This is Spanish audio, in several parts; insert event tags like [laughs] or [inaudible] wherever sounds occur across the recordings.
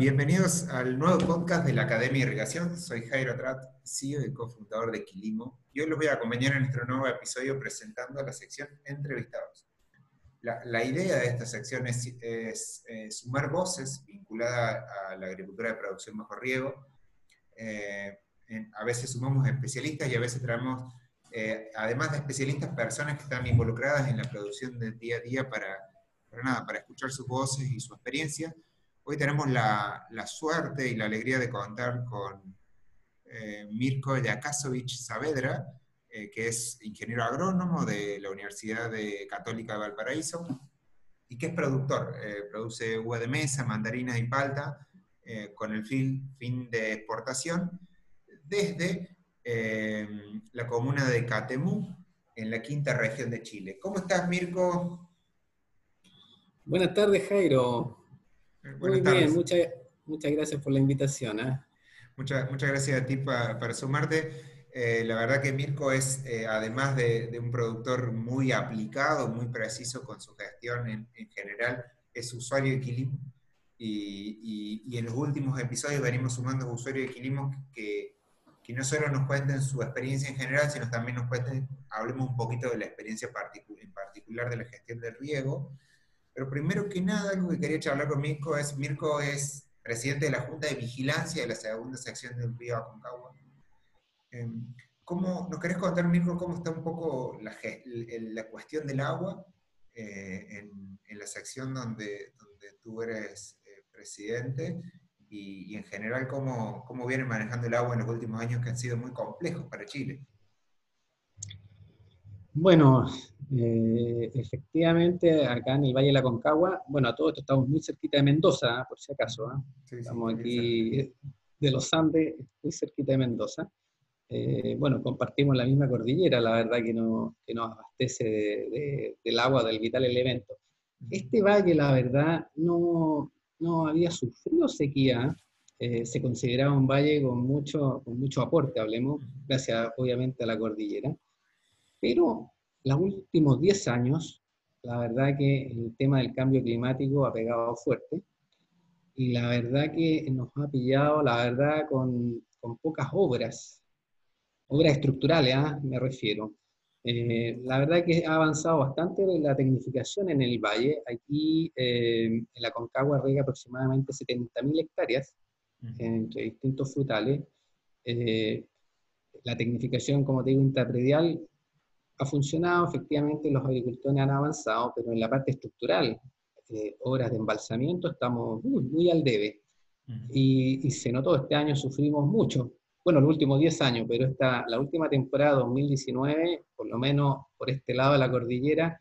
bienvenidos al nuevo podcast de la Academia de Irrigación. Soy Jairo Trat, CEO y cofundador de Quilimo, y hoy los voy a acompañar en nuestro nuevo episodio presentando la sección Entrevistados. La, idea de esta sección es, eh, sumar voces vinculadas a la agricultura de producción bajo riego. Eh, a veces sumamos especialistas y a veces traemos, eh, además de especialistas, personas que están involucradas en la producción del día a día para, para, nada, para escuchar sus voces y su experiencia Hoy tenemos la, suerte y la alegría de contar con eh, Mirko Yakasovic Saavedra, eh, que es ingeniero agrónomo de la Universidad de Católica de Valparaíso y que es productor. Eh, produce uva de mesa, mandarinas y palta con el fin, fin de exportación desde la comuna de Catemú, en la quinta región de Chile. ¿Cómo estás, Mirko? Buenas tardes, Jairo. Muy bien, muchas, muchas gracias por la invitación. ¿eh? Muchas, muchas gracias a ti para sumarte. Eh, la verdad que Mirko es, eh, además de, un productor muy aplicado, muy preciso con su gestión en, general, es usuario de Quilimos. Y, y, en los últimos episodios venimos sumando usuarios de Quilimos que, que, no solo nos cuenten su experiencia en general, sino también nos cuenten, hablemos un poquito de la experiencia en particular de la gestión del riego pero primero que nada, algo que quería charlar con Mirko es, Mirko es presidente de la Junta de Vigilancia de la segunda sección del río Aconcagua. Em, ¿Cómo, ¿Nos querés contar, Mirko, cómo está un poco la, la cuestión del agua eh, en, en, la sección donde, donde tú eres eh, presidente y, y, en general cómo, cómo vienen manejando el agua en los últimos años que han sido muy complejos para Chile? Bueno, eh, efectivamente, acá en el Valle de la Concagua, bueno, a todo esto estamos muy cerquita de Mendoza, por si acaso. ¿ah? estamos aquí de los Andes, muy cerquita de Mendoza. Eh, bueno, compartimos la misma cordillera, la verdad que, no, que nos abastece del agua, del vital elemento. Este valle, la verdad, no, no había sufrido sequía, eh, se consideraba un valle con mucho, con mucho aporte, hablemos, gracias obviamente a la cordillera, pero los últimos 10 años, la verdad que el tema del cambio climático ha pegado fuerte y la verdad que nos ha pillado, la verdad, con, con pocas obras, obras estructurales, ¿ah? me refiero. Eh, la verdad que ha avanzado bastante la tecnificación en el valle. Aquí eh, en la Concagua riega aproximadamente 70.000 hectáreas entre distintos frutales. Eh, la tecnificación, como te digo, interpredial ha funcionado, efectivamente los agricultores han avanzado, pero en la parte estructural, eh, obras de embalsamiento, estamos muy, muy al debe. y, se notó, este año sufrimos mucho, bueno, los últimos 10 años, pero esta, la última temporada, 2019, por lo menos por este lado de la cordillera,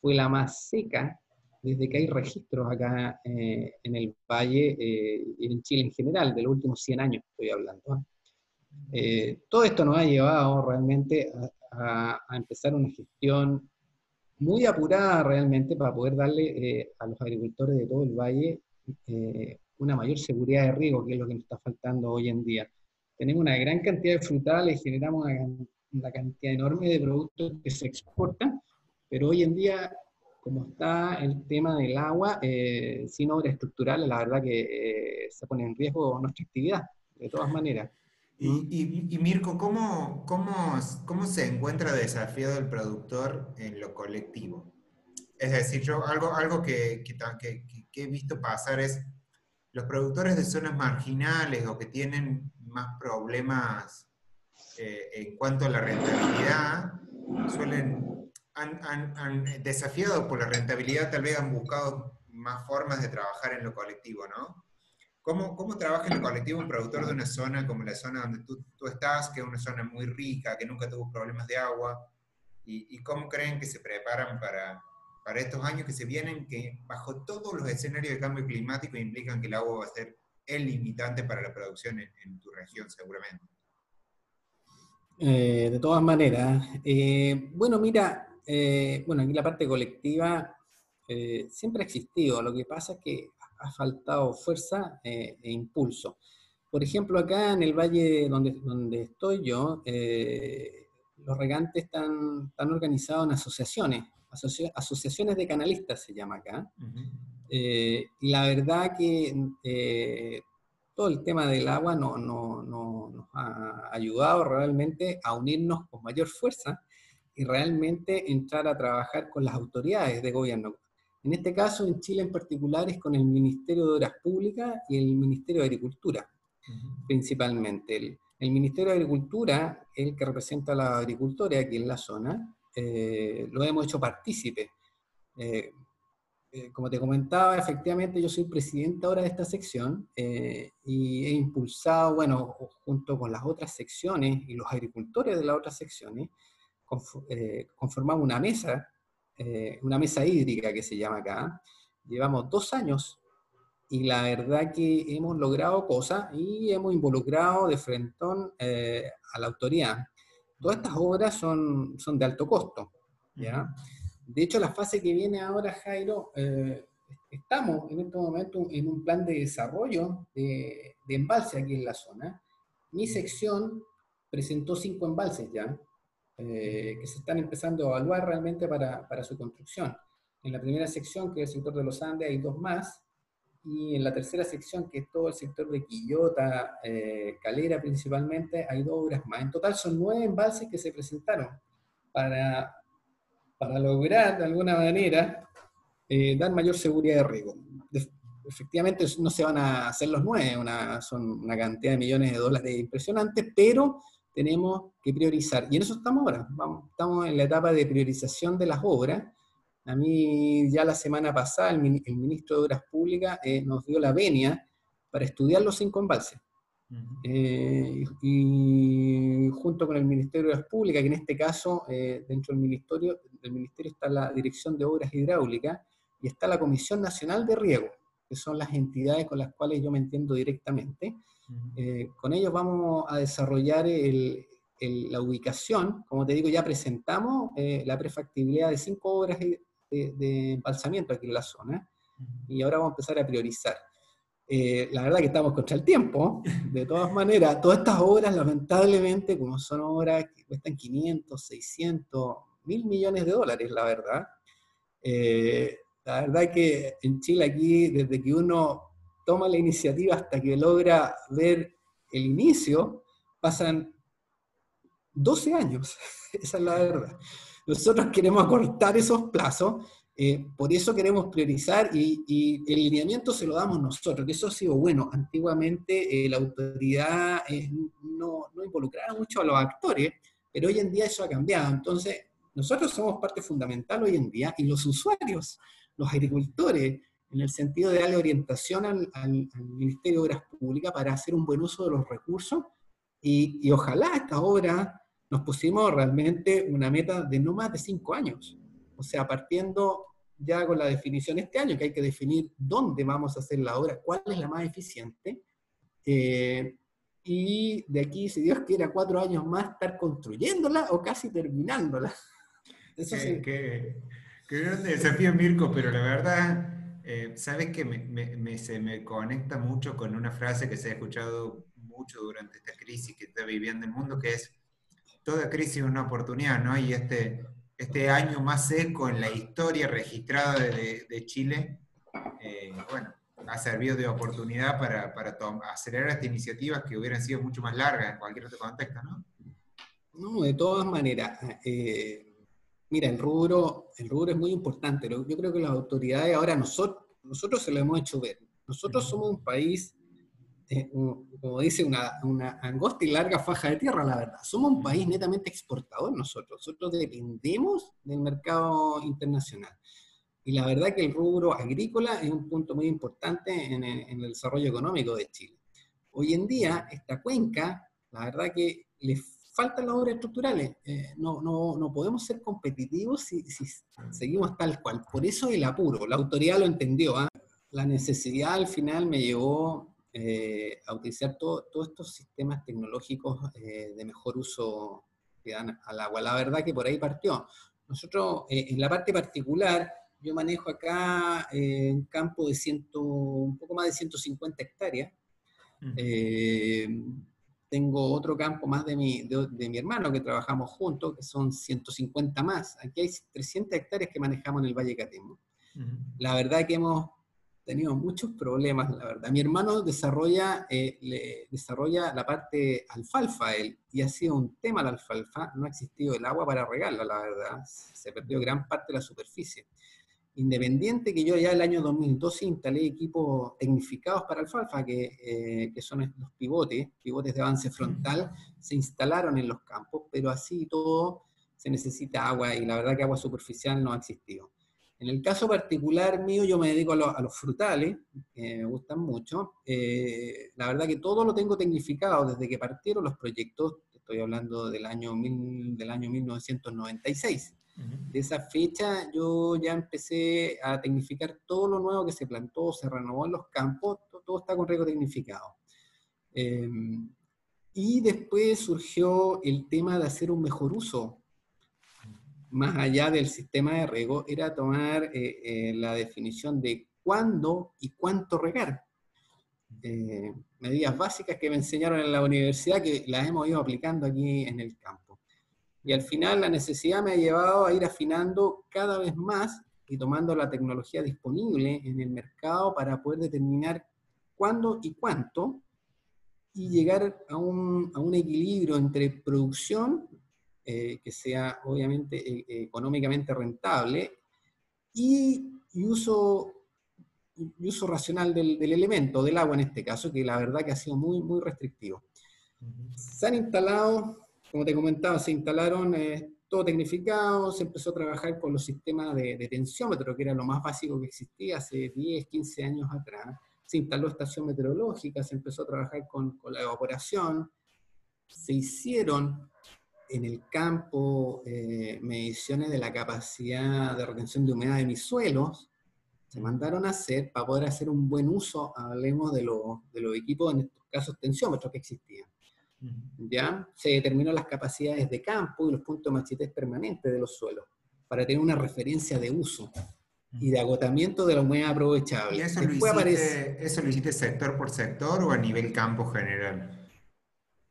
fue la más seca desde que hay registros acá eh, en el valle eh, y en Chile en general, de los últimos 100 años estoy hablando. Eh, todo esto nos ha llevado realmente a, a, empezar una gestión muy apurada realmente para poder darle eh, a los agricultores de todo el valle eh, una mayor seguridad de riego, que es lo que nos está faltando hoy en día. Tenemos una gran cantidad de frutales, generamos una, cantidad enorme de productos que se exportan, pero hoy en día, como está el tema del agua, eh, sin obras estructurales, la verdad que se pone en riesgo nuestra actividad, de todas maneras. Y, Mirko, ¿cómo, cómo, cómo se encuentra desafiado el productor en lo colectivo? Es decir, yo algo, algo que, que, que, he visto pasar es los productores de zonas marginales o que tienen más problemas eh, en cuanto a la rentabilidad, suelen, han, han, han, desafiado por la rentabilidad, tal vez han buscado más formas de trabajar en lo colectivo, ¿no? ¿Cómo, ¿Cómo, trabaja en el colectivo un productor de una zona como la zona donde tú, tú estás, que es una zona muy rica, que nunca tuvo problemas de agua? ¿Y, y cómo creen que se preparan para, para, estos años que se vienen, que bajo todos los escenarios de cambio climático implican que el agua va a ser el limitante para la producción en, tu región, seguramente? Eh, de todas maneras, eh, bueno, mira, eh, bueno, aquí la parte colectiva siempre ha existido. Lo que pasa es que ha faltado fuerza eh, e impulso. Por ejemplo, acá en el valle donde, donde estoy yo, eh, los regantes están, están organizados en asociaciones, asociaciones de canalistas se llama acá. y la verdad que todo el tema del agua no, no, no, nos ha ayudado realmente a unirnos con mayor fuerza y realmente entrar a trabajar con las autoridades de gobierno. En este caso, en Chile en particular, es con el Ministerio de Obras Públicas y el Ministerio de Agricultura, principalmente. El, el, Ministerio de Agricultura, el que representa a la agricultura aquí en la zona, eh, lo hemos hecho partícipe. Eh, eh, como te comentaba, efectivamente yo soy presidente ahora de esta sección eh, y he impulsado, bueno, junto con las otras secciones y los agricultores de las otras secciones, eh, conformamos una mesa, una mesa hídrica que se llama acá. Llevamos dos años y la verdad que hemos logrado cosas y hemos involucrado de frente a la autoridad. Todas estas obras son, son de alto costo, ¿ya? De hecho, la fase que viene ahora, Jairo, eh, estamos en este momento en un plan de desarrollo de, embalse aquí en la zona. Mi sección presentó cinco embalses ya, eh, que se están empezando a evaluar realmente para, para, su construcción. En la primera sección, que es el sector de los Andes, hay dos más, y en la tercera sección, que es todo el sector de Quillota, eh, Calera principalmente, hay dos obras más. En total son nueve embalses que se presentaron para para lograr de alguna manera eh, dar mayor seguridad de riego. efectivamente no se van a hacer los nueve, una, son una cantidad de millones de dólares impresionantes, pero tenemos que priorizar. Y en eso estamos ahora. Vamos, estamos en la etapa de priorización de las obras. A mí ya la semana pasada el, ministro de Obras Públicas eh, nos dio la venia para estudiar los cinco embalses. Eh, y junto con el Ministerio de Obras Públicas, que en este caso, eh, dentro del ministerio, del ministerio está la Dirección de Obras Hidráulicas y está la Comisión Nacional de Riego, que son las entidades con las cuales yo me entiendo directamente. Eh, con ellos vamos a desarrollar la ubicación, como te digo, ya presentamos la prefactibilidad de cinco obras de, de embalsamiento aquí en la zona, y ahora vamos a empezar a priorizar. Eh, la verdad que estamos contra el tiempo. De todas maneras, todas estas obras, lamentablemente, como son obras que cuestan 500, 600, mil millones de dólares, la verdad. Eh, la verdad que en Chile aquí, desde que uno toma la iniciativa hasta que logra ver el inicio, pasan 12 años. [laughs] Esa es la verdad. Nosotros queremos acortar esos plazos eh, por eso queremos priorizar y, el lineamiento se lo damos nosotros, que eso ha sido bueno. Antiguamente eh, la autoridad eh, no, no, involucraba mucho a los actores, pero hoy en día eso ha cambiado. Entonces, nosotros somos parte fundamental hoy en día y los usuarios, los agricultores, en el sentido de darle orientación al, Ministerio de Obras Públicas para hacer un buen uso de los recursos y, y ojalá esta obra nos pusimos realmente una meta de no más de cinco años. O sea, partiendo ya con la definición este año, que hay que definir dónde vamos a hacer la obra, cuál es la más eficiente, eh, y de aquí, si Dios quiera, cuatro años más estar construyéndola o casi terminándola. [laughs] Eso qué, qué, qué grande desafío, Mirko, pero la verdad, eh, sabes que se me conecta mucho con una frase que se ha escuchado mucho durante esta crisis que está viviendo el mundo, que es, toda crisis es una oportunidad, ¿no? Y este, este año más seco en la historia registrada de, Chile, eh, bueno, ha servido de oportunidad para, para acelerar estas iniciativas que hubieran sido mucho más largas en cualquier otro contexto, ¿no? No, de todas maneras. Eh, mira, el rubro, el rubro es muy importante. Yo creo que las autoridades ahora nosotros, nosotros se lo hemos hecho ver. Nosotros somos un país eh, como dice, una, una, angosta y larga faja de tierra, la verdad. Somos un país netamente exportador nosotros. Nosotros dependemos del mercado internacional. Y la verdad que el rubro agrícola es un punto muy importante en el, desarrollo económico de Chile. Hoy en día, esta cuenca, la verdad que le faltan las obras estructurales. Eh, no, no, no, podemos ser competitivos si, si, seguimos tal cual. Por eso el apuro. La autoridad lo entendió. ¿ah? La necesidad al final me llevó eh, a utilizar todos estos sistemas tecnológicos eh, de mejor uso que dan al agua. La verdad que por ahí partió. Nosotros, en la parte particular, yo manejo acá un campo de ciento, un poco más de 150 hectáreas. Tengo otro campo más de mi, de, mi hermano que trabajamos juntos, que son 150 más. Aquí hay 300 hectáreas que manejamos en el Valle Catemo. La verdad que hemos tenido muchos problemas, la verdad. Mi hermano desarrolla, eh, desarrolla la parte alfalfa él, y ha sido un tema la alfalfa. No ha existido el agua para regarla, la verdad. Se perdió gran parte de la superficie. Independiente que yo ya el año 2012 instalé equipos tecnificados para alfalfa, que, eh, que son los pivotes, pivotes de avance frontal, se instalaron en los campos, pero así todo se necesita agua y la verdad que agua superficial no ha existido. En el caso particular mío, yo me dedico a, los frutales, que me gustan mucho. Eh, la verdad que todo lo tengo tecnificado desde que partieron los proyectos, estoy hablando del año, del año 1996. De esa fecha yo ya empecé a tecnificar todo lo nuevo que se plantó, se renovó en los campos, todo, está con riego tecnificado. Em, y después surgió el tema de hacer un mejor uso más allá del sistema de riego, era tomar eh, eh, la definición de cuándo y cuánto regar. Eh, medidas básicas que me enseñaron en la universidad que las hemos ido aplicando aquí en el campo. Y al final la necesidad me ha llevado a ir afinando cada vez más y tomando la tecnología disponible en el mercado para poder determinar cuándo y cuánto y llegar a un, a un equilibrio entre producción eh, que sea obviamente eh, eh, económicamente rentable y, uso, uso racional del, elemento, del agua en este caso, que la verdad que ha sido muy, muy restrictivo. Se han instalado, como te comentaba, se instalaron todo tecnificado, se empezó a trabajar con los sistemas de, tensiómetro, que era lo más básico que existía hace 10, 15 años atrás. Se instaló estación meteorológica, se empezó a trabajar con, la evaporación, se hicieron en el campo eh, mediciones de la capacidad de retención de humedad de mis suelos, se mandaron a hacer para poder hacer un buen uso, hablemos de, de los equipos, en estos casos tensiómetros que existían. ¿Ya? Se determinó las capacidades de campo y los puntos de machetez permanentes de los suelos, para tener una referencia de uso y de agotamiento de la humedad aprovechable. ¿Y eso, lo hiciste, eso lo hiciste sector por sector o a nivel campo general?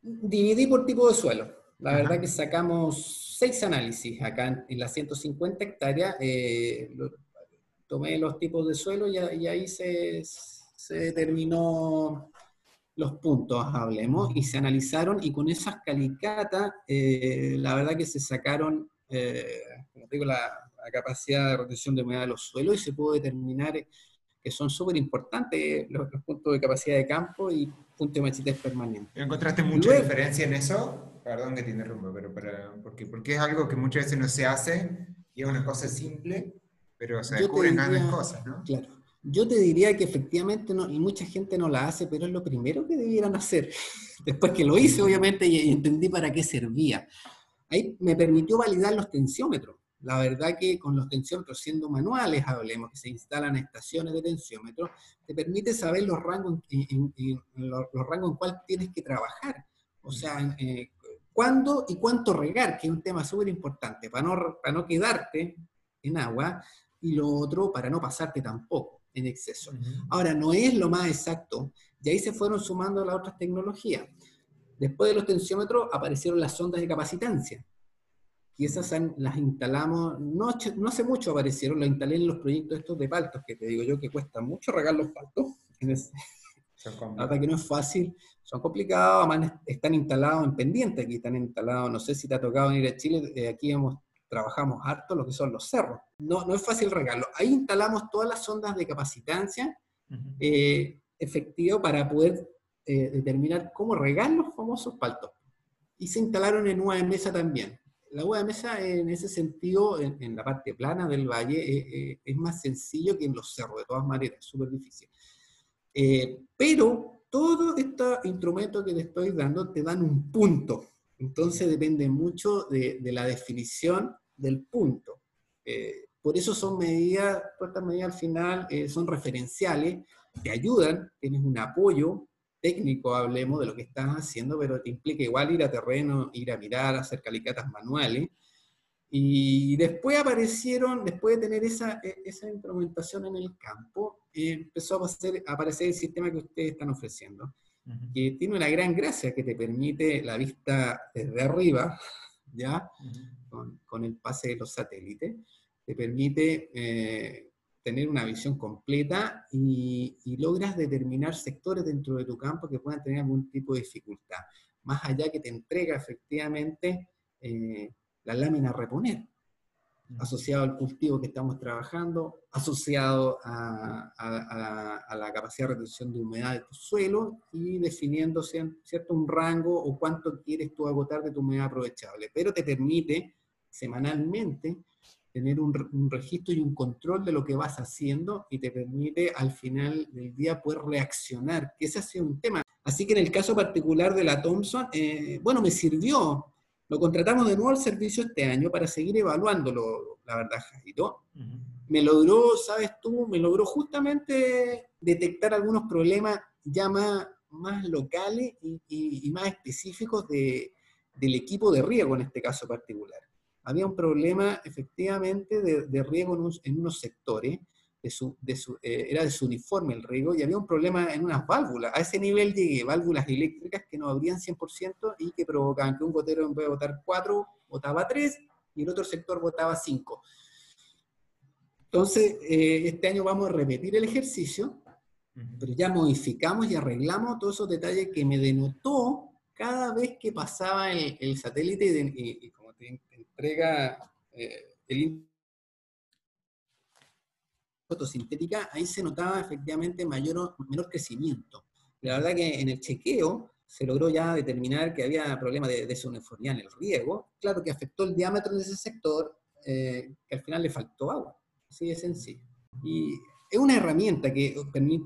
Dividí por tipo de suelo. La verdad que sacamos seis análisis acá en, las 150 hectáreas. Eh, tomé los tipos de suelo y, ahí se, determinó los puntos, hablemos, y se analizaron y con esas calicatas, eh, la verdad que se sacaron, eh, como digo, la, capacidad de retención de humedad de los suelos y se pudo determinar que son súper importantes los, puntos de capacidad de campo y puntos de machetez permanente. ¿Encontraste mucha diferencia en eso? perdón que te interrumpa, pero para, porque, porque es algo que muchas veces no se hace y es una cosa simple, pero se descubren grandes cosas, ¿no? Claro. Yo te diría que efectivamente, no, y mucha gente no la hace, pero es lo primero que debieran hacer. [laughs] Después que lo hice, obviamente, y, entendí para qué servía. Ahí me permitió validar los tensiómetros. La verdad que con los tensiómetros, siendo manuales, hablemos, que se instalan estaciones de tensiómetros, te permite saber los rangos en, los, rangos en cuál tienes que trabajar. O sea, eh, cuándo y cuánto regar, que es un tema súper importante, para no, para no quedarte en agua, y lo otro, para no pasarte tampoco en exceso. Ahora, no es lo más exacto, y ahí se fueron sumando las otras tecnologías. Después de los tensiómetros aparecieron las sondas de capacitancia, y esas las instalamos, no, no hace mucho aparecieron, las instalé en los proyectos estos de paltos, que te digo yo que cuesta mucho regar los paltos, [laughs] Hasta que no es fácil, son complicados, además están instalados en pendiente, aquí están instalados, no sé si te ha tocado venir a Chile, eh, aquí hemos, trabajamos harto lo que son los cerros. No, no es fácil regarlo. Ahí instalamos todas las ondas de capacitancia eh, efectivo para poder eh, determinar cómo regar los famosos paltos. Y se instalaron en UA de mesa también. La UA de mesa en ese sentido, en, la parte plana del valle, es más sencillo que en los cerros, de todas maneras, es súper difícil. pero todos estos instrumentos que te estoy dando te dan un punto. Entonces depende mucho de, la definición del punto. Eh, por eso son medidas, todas estas medidas al final eh, son referenciales, te ayudan, tienes un apoyo técnico, hablemos de lo que estás haciendo, pero te implica igual ir a terreno, ir a mirar, hacer calicatas manuales. Y después aparecieron, después de tener esa, e, esa instrumentación en el campo, empezó a aparecer, el sistema que ustedes están ofreciendo, que tiene una gran gracia que te permite la vista desde arriba, ¿ya? Con, el pase de los satélites, te permite eh, tener una visión completa y, logras determinar sectores dentro de tu campo que puedan tener algún tipo de dificultad, más allá que te entrega efectivamente eh, la lámina a reponer, asociado al cultivo que estamos trabajando, asociado a, la capacidad de retención de humedad de tu suelo y definiendo cierto un rango o cuánto quieres tú agotar de tu humedad aprovechable, pero te permite semanalmente tener un, registro y un control de lo que vas haciendo y te permite al final del día poder reaccionar, que ese ha sido un tema. Así que en el caso particular de la Thompson, eh, bueno, me sirvió. Lo contratamos de nuevo al servicio este año para seguir evaluándolo, la verdad, Jairo. Me logró, sabes tú, me logró justamente detectar algunos problemas ya más, locales y, más específicos del equipo de riego en este caso particular había un problema efectivamente de, riego en, unos sectores, de su, de su, eh, era desuniforme el riego, y había un problema en unas válvulas. A ese nivel llegué, válvulas eléctricas que no abrían 100% y que provocaban que un gotero en vez de botar 4, botaba 3, y el otro sector botaba 5. Entonces, eh, este año vamos a repetir el ejercicio, pero ya modificamos y arreglamos todos esos detalles que me denotó cada vez que pasaba el, satélite y, como te, entrega eh, fotosintética, ahí se notaba efectivamente mayor, menor crecimiento. La verdad que en el chequeo se logró ya determinar que había problemas de desuniformidad en el riego, claro que afectó el diámetro de ese sector, eh, que al final le faltó agua, así de sencillo. Y es una herramienta que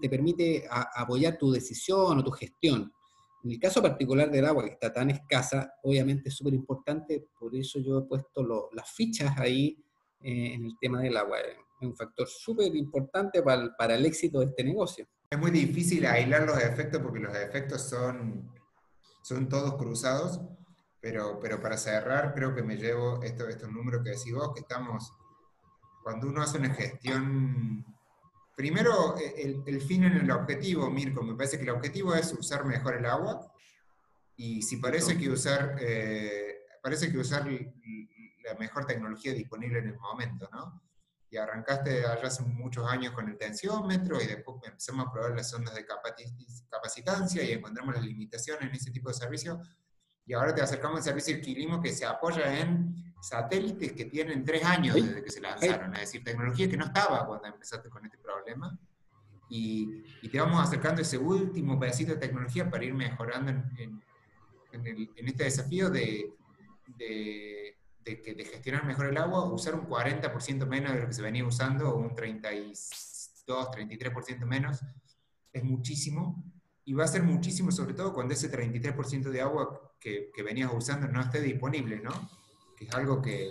te permite apoyar tu decisión o tu gestión. En el caso particular del agua, que está tan escasa, obviamente es súper importante, por eso yo he puesto las fichas ahí eh, en el tema del agua. Es un factor súper importante para, para, el éxito de este negocio. Es muy difícil aislar los efectos porque los efectos son, son todos cruzados, pero, pero para cerrar creo que me llevo estos, estos números que decís vos, que estamos, cuando uno hace una gestión Primero, eh, el, fin en el objetivo, Mirko, me parece que el objetivo es usar mejor el agua y si parece que usar, eh, parece que usar la mejor tecnología disponible en el momento, ¿no? Y arrancaste allá hace muchos años con el tensiómetro y después empezamos a probar las ondas de capacitancia y encontramos las limitaciones en ese tipo de servicio. Y ahora te acercamos al servicio de alquilismo que se apoya en satélites que tienen tres años desde que se lanzaron, es decir, tecnología que no estaba cuando empezaste con este problema. Y, y te vamos acercando ese último pedacito de tecnología para ir mejorando en, en, en este desafío de, de, de, de, gestionar mejor el agua, usar un 40% menos de lo que se venía usando, o un 32, 33% menos, es muchísimo. Y va a ser muchísimo, sobre todo cuando ese 33% de agua que, que venías usando no esté disponible, ¿no? que es algo que,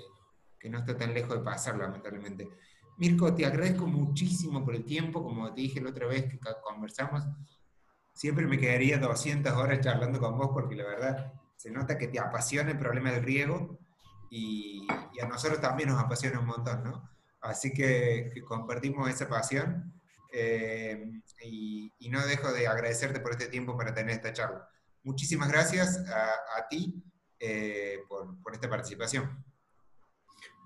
que, no está tan lejos de pasar, lamentablemente. Mirko, te agradezco muchísimo por el tiempo, como te dije la otra vez que conversamos, siempre me quedaría 200 horas charlando con vos porque la verdad se nota que te apasiona el problema del riego y, y a nosotros también nos apasiona un montón, ¿no? Así que, compartimos esa pasión eh, y, y, no dejo de agradecerte por este tiempo para tener esta charla. Muchísimas gracias a, a ti eh, por, por, esta participación.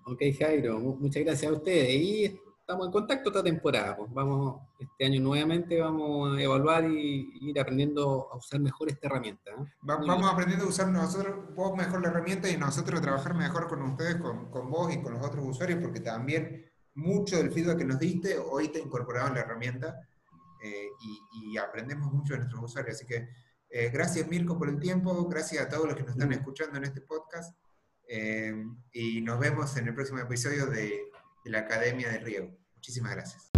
Ok, Jairo, muchas gracias a ustedes. Y estamos en contacto esta temporada. Pues vamos, este año nuevamente vamos a evaluar y, ir aprendiendo a usar mejor esta herramienta. ¿eh? vamos aprendiendo a usar nosotros, vos mejor la herramienta y nosotros a trabajar mejor con ustedes, con, con vos y con los otros usuarios, porque también mucho del feedback que nos diste hoy te incorporado en la herramienta eh, y, y aprendemos mucho de nuestros usuarios. Así que eh, gracias Mirko por el tiempo, gracias a todos los que nos están escuchando en este podcast eh, y nos vemos en el próximo episodio de, de la Academia de Riego. Muchísimas gracias.